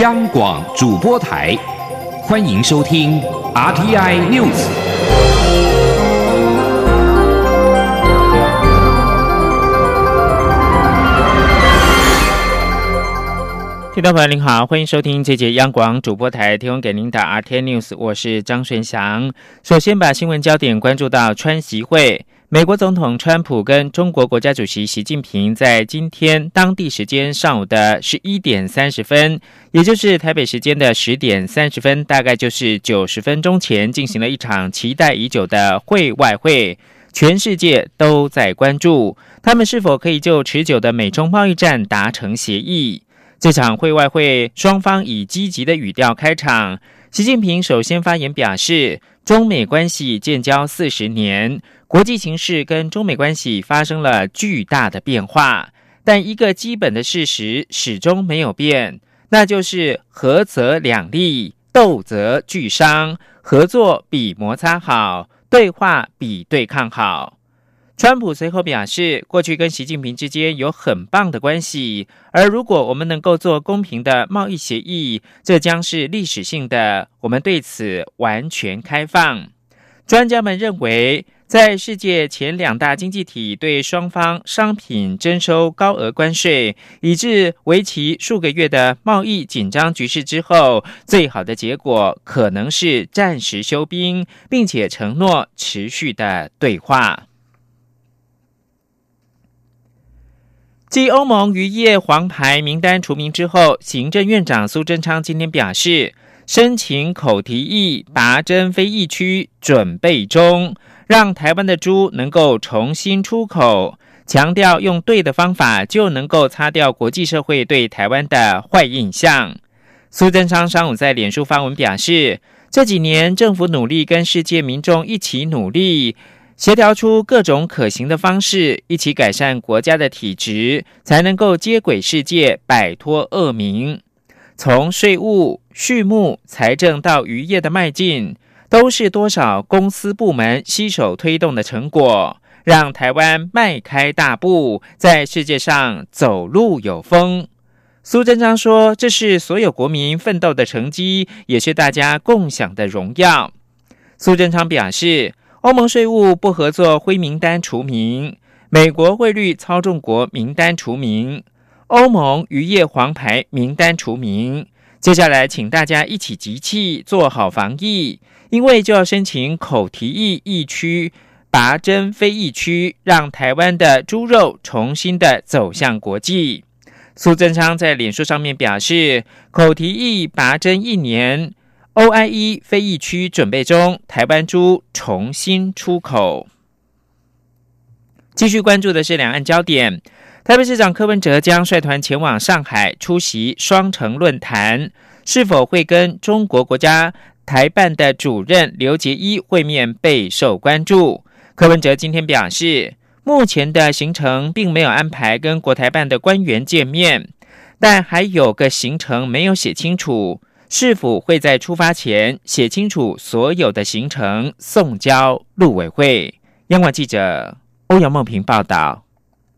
央广主播台，欢迎收听 RTI News。听众朋友您好，欢迎收听这节央广主播台提供给您的 RTI News，我是张顺祥。首先把新闻焦点关注到川习会。美国总统川普跟中国国家主席习近平在今天当地时间上午的十一点三十分，也就是台北时间的十点三十分，大概就是九十分钟前，进行了一场期待已久的会外会。全世界都在关注他们是否可以就持久的美中贸易战达成协议。这场会外会，双方以积极的语调开场。习近平首先发言表示，中美关系建交四十年。国际形势跟中美关系发生了巨大的变化，但一个基本的事实始终没有变，那就是合则两利，斗则俱伤。合作比摩擦好，对话比对抗好。川普随后表示，过去跟习近平之间有很棒的关系，而如果我们能够做公平的贸易协议，这将是历史性的。我们对此完全开放。专家们认为。在世界前两大经济体对双方商品征收高额关税，以致为期数个月的贸易紧张局势之后，最好的结果可能是暂时休兵，并且承诺持续的对话。继欧盟渔业黄牌名单除名之后，行政院长苏贞昌今天表示，申请口蹄疫拔针非疫区准备中。让台湾的猪能够重新出口，强调用对的方法就能够擦掉国际社会对台湾的坏印象。苏贞昌上午在脸书发文表示，这几年政府努力跟世界民众一起努力，协调出各种可行的方式，一起改善国家的体质，才能够接轨世界，摆脱恶名。从税务、畜牧、财政到渔业的迈进。都是多少公司部门携手推动的成果，让台湾迈开大步，在世界上走路有风。苏贞昌说：“这是所有国民奋斗的成绩，也是大家共享的荣耀。”苏贞昌表示，欧盟税务不合作灰名单除名，美国汇率操纵国名单除名，欧盟渔业黄牌名单除名。接下来，请大家一起集气，做好防疫。因为就要申请口蹄疫疫区拔针非疫区，让台湾的猪肉重新的走向国际。苏贞昌在脸书上面表示，口蹄疫拔针一年，OIE 非疫区准备中，台湾猪重新出口。继续关注的是两岸焦点，台北市长柯文哲将率团前往上海出席双城论坛，是否会跟中国国家？台办的主任刘杰一会面备受关注。柯文哲今天表示，目前的行程并没有安排跟国台办的官员见面，但还有个行程没有写清楚，是否会在出发前写清楚所有的行程送交陆委会？央广记者欧阳梦平报道。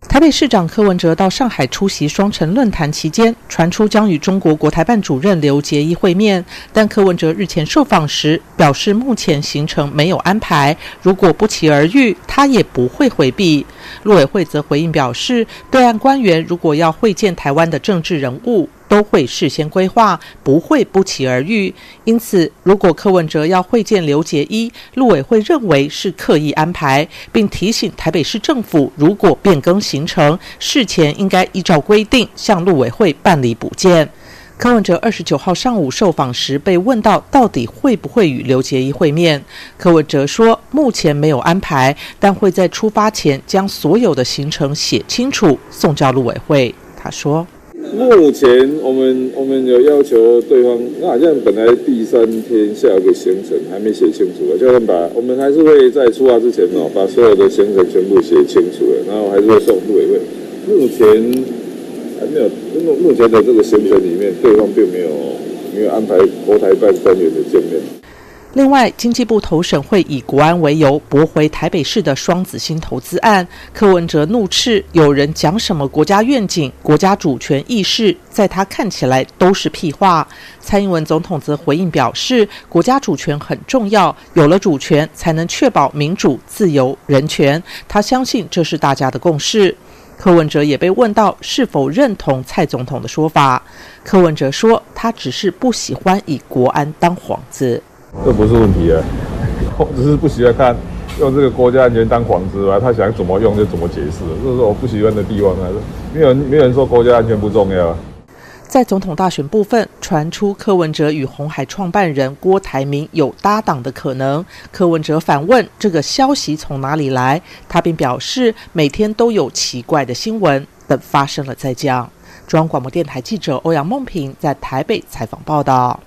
台北市长柯文哲到上海出席双城论坛期间，传出将与中国国台办主任刘捷一会面，但柯文哲日前受访时表示，目前行程没有安排，如果不期而遇，他也不会回避。陆委会则回应表示，对岸官员如果要会见台湾的政治人物。都会事先规划，不会不期而遇。因此，如果柯文哲要会见刘杰一，陆委会认为是刻意安排，并提醒台北市政府，如果变更行程，事前应该依照规定向陆委会办理补件。柯文哲二十九号上午受访时被问到，到底会不会与刘杰一会面？柯文哲说，目前没有安排，但会在出发前将所有的行程写清楚，送交陆委会。他说。目前我们我们有要求对方，那好像本来第三天下个行程还没写清楚啊，叫他们把我们还是会在出发之前哦，把所有的行程全部写清楚了，然后还是会送陆委会。目前还没有，目目前的这个行程里面，对方并没有没有安排国台办官员的见面。另外，经济部投审会以国安为由驳回台北市的双子星投资案。柯文哲怒斥有人讲什么国家愿景、国家主权意识，在他看起来都是屁话。蔡英文总统则回应表示，国家主权很重要，有了主权才能确保民主、自由、人权。他相信这是大家的共识。柯文哲也被问到是否认同蔡总统的说法，柯文哲说他只是不喜欢以国安当幌子。这不是问题啊，我只是不喜欢看用这个国家安全当幌子吧，他想怎么用就怎么解释，这是我不喜欢的地方啊。没有人没有人说国家安全不重要。在总统大选部分，传出柯文哲与红海创办人郭台铭有搭档的可能。柯文哲反问这个消息从哪里来，他并表示每天都有奇怪的新闻，等发生了再讲。中央广播电台记者欧阳梦平在台北采访报道。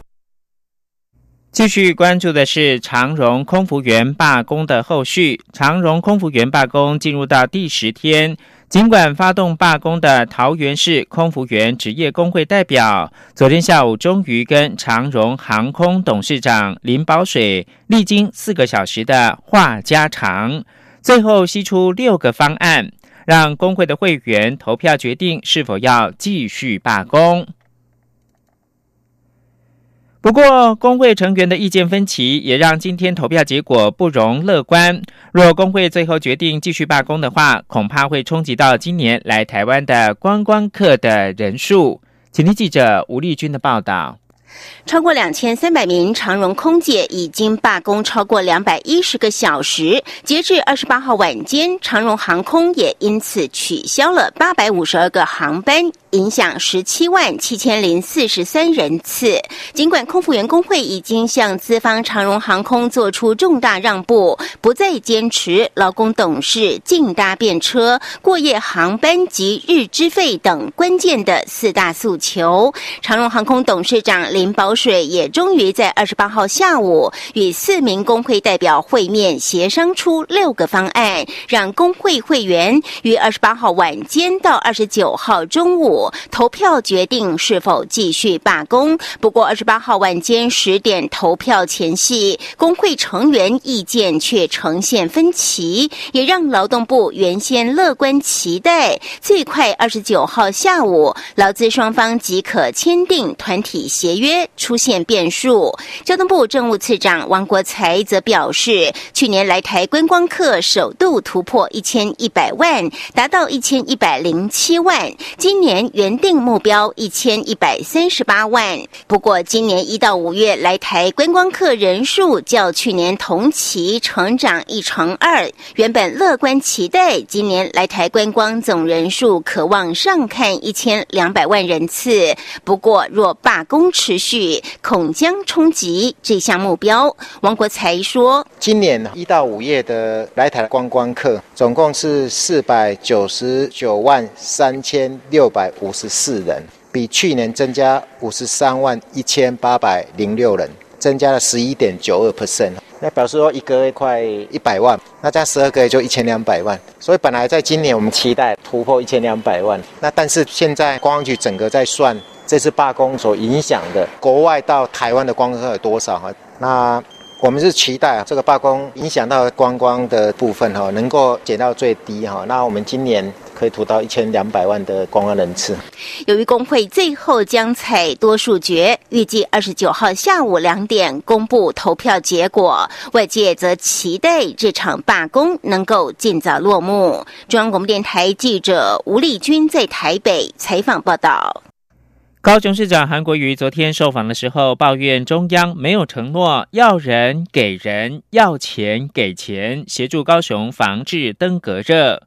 继续关注的是长荣空服员罢工的后续。长荣空服员罢工进入到第十天，尽管发动罢工的桃园市空服员职业工会代表，昨天下午终于跟长荣航空董事长林宝水历经四个小时的话家常，最后析出六个方案，让工会的会员投票决定是否要继续罢工。不过，工会成员的意见分歧也让今天投票结果不容乐观。若工会最后决定继续罢工的话，恐怕会冲击到今年来台湾的观光客的人数。请听记者吴丽君的报道。超过两千三百名长荣空姐已经罢工超过两百一十个小时。截至二十八号晚间，长荣航空也因此取消了八百五十二个航班，影响十七万七千零四十三人次。尽管空服员工会已经向资方长荣航空做出重大让步，不再坚持劳工董事竞搭便车、过夜航班及日资费等关键的四大诉求，长荣航空董事长林。林宝水也终于在二十八号下午与四名工会代表会面，协商出六个方案，让工会会员于二十八号晚间到二十九号中午投票决定是否继续罢工。不过，二十八号晚间十点投票前夕，工会成员意见却呈现分歧，也让劳动部原先乐观期待最快二十九号下午劳资双方即可签订团体协约。约出现变数，交通部政务次长王国才则表示，去年来台观光客首度突破一千一百万，达到一千一百零七万，今年原定目标一千一百三十八万。不过，今年一到五月来台观光客人数较去年同期成长一成二，原本乐观期待今年来台观光总人数可望上看一千两百万人次。不过，若罢工持续，续恐将冲击这项目标。王国才说：“今年一到五月的来台观光客总共是四百九十九万三千六百五十四人，比去年增加五十三万一千八百零六人，增加了十一点九二 percent。那表示说一个月快一百万，那加十二个月就一千两百万。所以本来在今年我们期待突破一千两百万，那但是现在公安局整个在算。”这次罢工所影响的国外到台湾的观光客有多少哈？那我们是期待这个罢工影响到观光的部分哈，能够减到最低哈。那我们今年可以吐到一千两百万的观光人次。由于工会最后将采多数决，预计二十九号下午两点公布投票结果，外界则期待这场罢工能够尽早落幕。中央广播电台记者吴丽君在台北采访报道。高雄市长韩国瑜昨天受访的时候，抱怨中央没有承诺要人给人，要钱给钱，协助高雄防治登革热。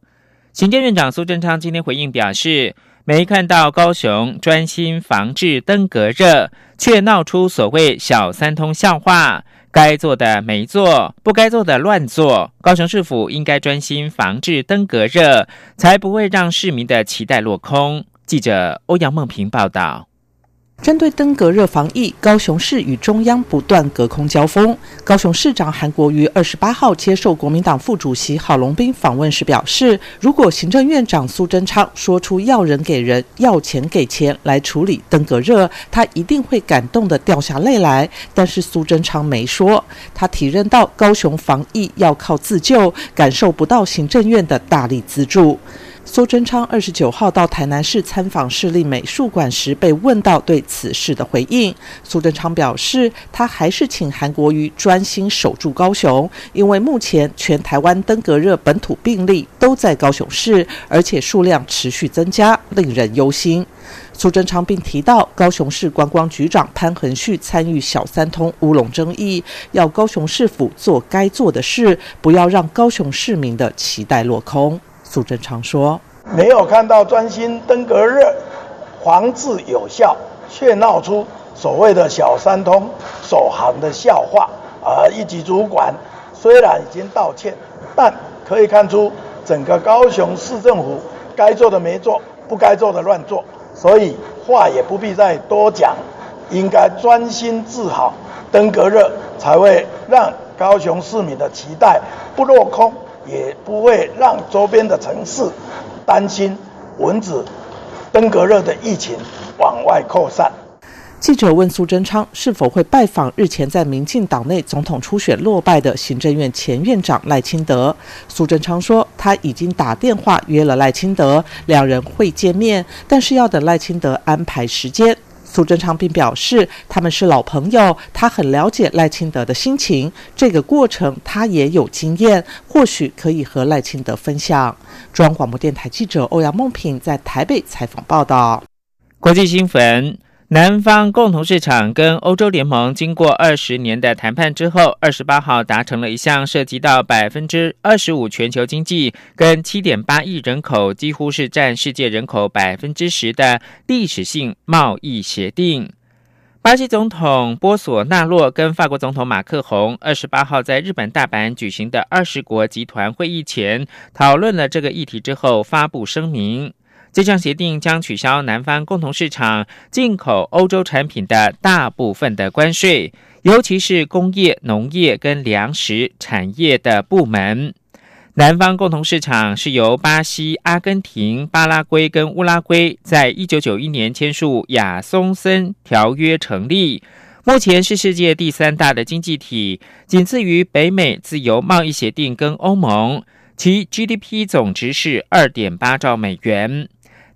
行政院长苏贞昌今天回应表示，没看到高雄专心防治登革热，却闹出所谓小三通笑话，该做的没做，不该做的乱做。高雄市府应该专心防治登革热，才不会让市民的期待落空。记者欧阳梦平报道。针对登革热防疫，高雄市与中央不断隔空交锋。高雄市长韩国瑜二十八号接受国民党副主席郝龙斌访问时表示，如果行政院长苏贞昌说出要人给人、要钱给钱来处理登革热，他一定会感动的掉下泪来。但是苏贞昌没说，他体认到高雄防疫要靠自救，感受不到行政院的大力资助。苏贞昌二十九号到台南市参访市立美术馆时，被问到对此事的回应。苏贞昌表示，他还是请韩国瑜专心守住高雄，因为目前全台湾登革热本土病例都在高雄市，而且数量持续增加，令人忧心。苏贞昌并提到，高雄市观光局长潘恒旭参与小三通乌龙争议，要高雄市府做该做的事，不要让高雄市民的期待落空。苏贞昌说：“没有看到专心登革热防治有效，却闹出所谓的小三通首航的笑话。而一级主管虽然已经道歉，但可以看出整个高雄市政府该做的没做，不该做的乱做。所以话也不必再多讲，应该专心治好登革热，才会让高雄市民的期待不落空。”也不会让周边的城市担心蚊子登革热的疫情往外扩散。记者问苏贞昌是否会拜访日前在民进党内总统初选落败的行政院前院长赖清德，苏贞昌说他已经打电话约了赖清德，两人会见面，但是要等赖清德安排时间。苏贞昌并表示，他们是老朋友，他很了解赖清德的心情，这个过程他也有经验，或许可以和赖清德分享。中央广播电台记者欧阳梦平在台北采访报道。国际新闻。南方共同市场跟欧洲联盟经过二十年的谈判之后，二十八号达成了一项涉及到百分之二十五全球经济跟七点八亿人口，几乎是占世界人口百分之十的历史性贸易协定。巴西总统波索纳洛跟法国总统马克宏二十八号在日本大阪举行的二十国集团会议前，讨论了这个议题之后，发布声明。这项协定将取消南方共同市场进口欧洲产品的大部分的关税，尤其是工业、农业跟粮食产业的部门。南方共同市场是由巴西、阿根廷、巴拉圭跟乌拉圭在一九九一年签署亚松森条约成立，目前是世界第三大的经济体，仅次于北美自由贸易协定跟欧盟，其 GDP 总值是二点八兆美元。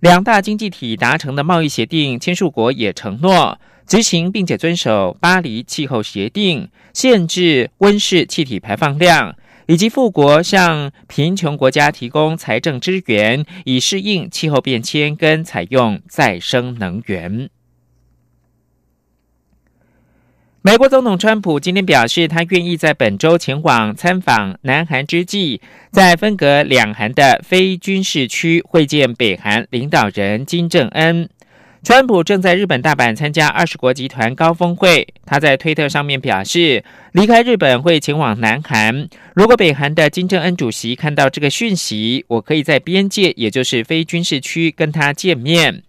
两大经济体达成的贸易协定，签署国也承诺执行，并且遵守巴黎气候协定，限制温室气体排放量，以及富国向贫穷国家提供财政支援，以适应气候变迁跟采用再生能源。美国总统川普今天表示，他愿意在本周前往参访南韩之际，在分隔两韩的非军事区会见北韩领导人金正恩。川普正在日本大阪参加二十国集团高峰会，他在推特上面表示，离开日本会前往南韩。如果北韩的金正恩主席看到这个讯息，我可以在边界，也就是非军事区跟他见面。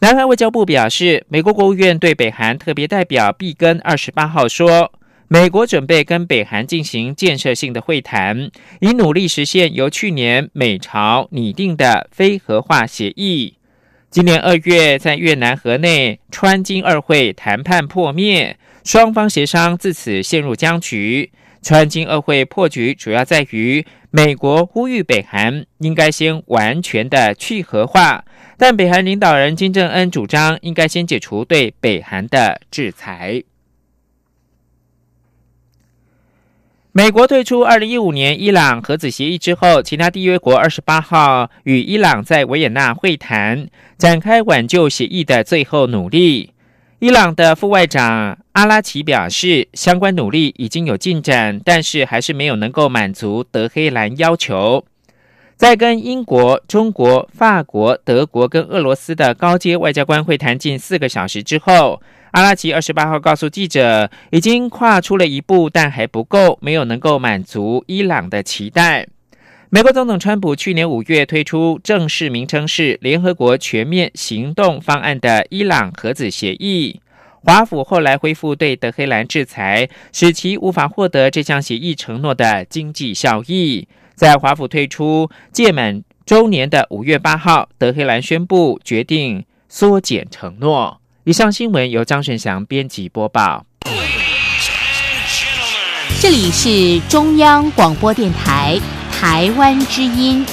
南韩外交部表示，美国国务院对北韩特别代表毕根二十八号说，美国准备跟北韩进行建设性的会谈，以努力实现由去年美朝拟定的非核化协议。今年二月，在越南河内川金二会谈判破灭，双方协商自此陷入僵局。川金二会破局主要在于美国呼吁北韩应该先完全的去核化。但北韩领导人金正恩主张应该先解除对北韩的制裁。美国退出二零一五年伊朗核子协议之后，其他缔约国二十八号与伊朗在维也纳会谈，展开挽救协议的最后努力。伊朗的副外长阿拉奇表示，相关努力已经有进展，但是还是没有能够满足德黑兰要求。在跟英国、中国、法国、德国跟俄罗斯的高阶外交官会谈近四个小时之后，阿拉奇二十八号告诉记者，已经跨出了一步，但还不够，没有能够满足伊朗的期待。美国总统川普去年五月推出正式名称是联合国全面行动方案的伊朗核子协议，华府后来恢复对德黑兰制裁，使其无法获得这项协议承诺的经济效益。在华府推出届满周年的五月八号，德黑兰宣布决定缩减承诺。以上新闻由张顺祥编辑播报。这里是中央广播电台。台湾之音，